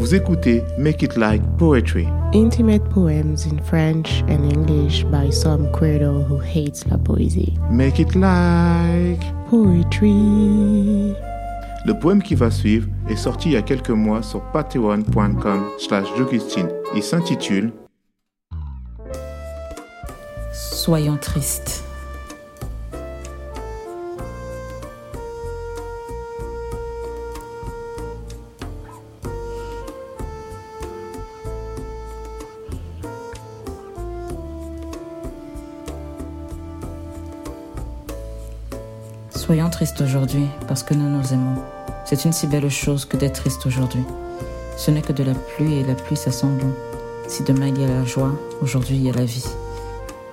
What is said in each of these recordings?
Vous écoutez Make It Like Poetry. Intimate poems in French and English by some credo who hates la poésie. Make It Like Poetry. Le poème qui va suivre est sorti il y a quelques mois sur patreon.com slash Il s'intitule Soyons tristes. Soyons tristes aujourd'hui parce que nous nous aimons. C'est une si belle chose que d'être triste aujourd'hui. Ce n'est que de la pluie et la pluie ça sent bon. Si demain il y a la joie, aujourd'hui il y a la vie.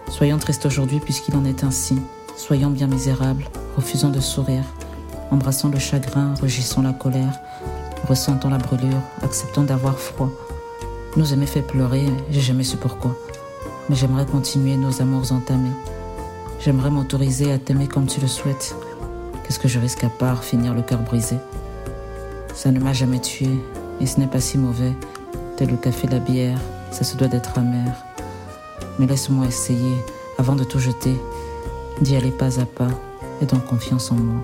Soyons tristes aujourd'hui puisqu'il en est ainsi. Soyons bien misérables, refusons de sourire, embrassons le chagrin, rugissons la colère, ressentons la brûlure, acceptons d'avoir froid. Nous aimer fait pleurer, j'ai jamais su pourquoi. Mais j'aimerais continuer nos amours entamés. J'aimerais m'autoriser à t'aimer comme tu le souhaites, Qu'est-ce que je risque à part finir le cœur brisé? Ça ne m'a jamais tué, et ce n'est pas si mauvais. Tel le café, la bière, ça se doit d'être amer. Mais laisse-moi essayer, avant de tout jeter, d'y aller pas à pas, et donc confiance en moi.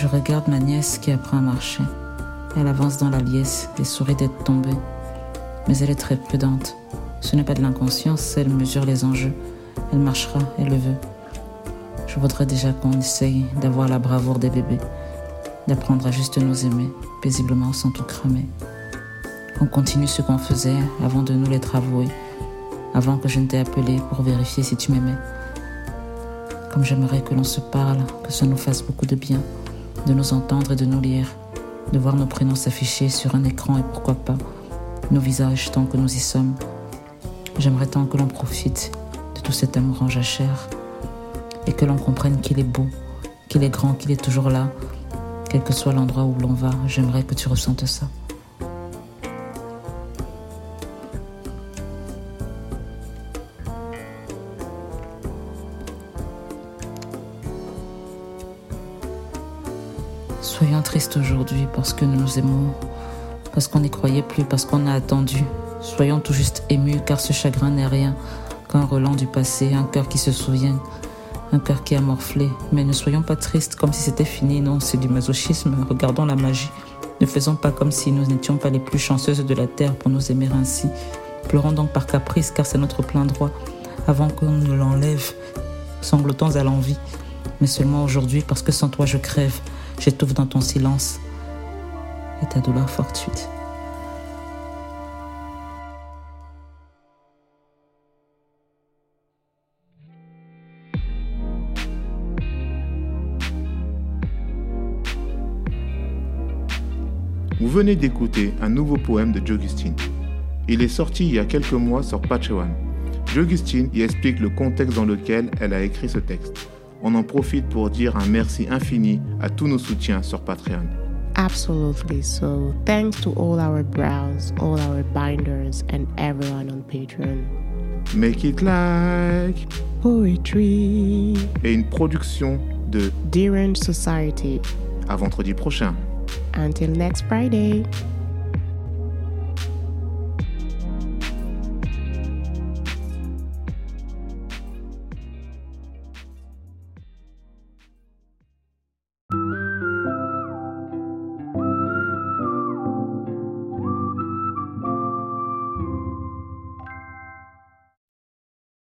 Je regarde ma nièce qui apprend à marcher. Elle avance dans la liesse et sourit d'être tombée. Mais elle est très prudente. Ce n'est pas de l'inconscience, elle mesure les enjeux. Elle marchera, elle le veut. Je voudrais déjà qu'on essaye d'avoir la bravoure des bébés, d'apprendre à juste nous aimer, paisiblement sans tout cramer. On continue ce qu'on faisait avant de nous l'être avoué, avant que je ne t'ai appelé pour vérifier si tu m'aimais. Comme j'aimerais que l'on se parle, que ça nous fasse beaucoup de bien de nous entendre et de nous lire, de voir nos prénoms s'afficher sur un écran et pourquoi pas nos visages tant que nous y sommes. J'aimerais tant que l'on profite de tout cet amour en jachère et que l'on comprenne qu'il est beau, qu'il est grand, qu'il est toujours là, quel que soit l'endroit où l'on va. J'aimerais que tu ressentes ça. Soyons tristes aujourd'hui parce que nous nous aimons, parce qu'on n'y croyait plus, parce qu'on a attendu. Soyons tout juste émus car ce chagrin n'est rien qu'un relent du passé, un cœur qui se souvient, un cœur qui a morflé. Mais ne soyons pas tristes comme si c'était fini, non, c'est du masochisme. Regardons la magie. Ne faisons pas comme si nous n'étions pas les plus chanceuses de la terre pour nous aimer ainsi. Pleurons donc par caprice car c'est notre plein droit, avant qu'on ne l'enlève, sanglotons à l'envie. Mais seulement aujourd'hui parce que sans toi je crève. J'étouffe dans ton silence et ta douleur fortuite. Vous venez d'écouter un nouveau poème de Jogustine. Il est sorti il y a quelques mois sur Patreon. Jogustine y explique le contexte dans lequel elle a écrit ce texte on en profite pour dire un merci infini à tous nos soutiens sur Patreon. Absolutely. So, thanks to all our brows, all our binders, and everyone on Patreon. Make it like poetry. Et une production de Derange Society. À vendredi prochain. Until next Friday.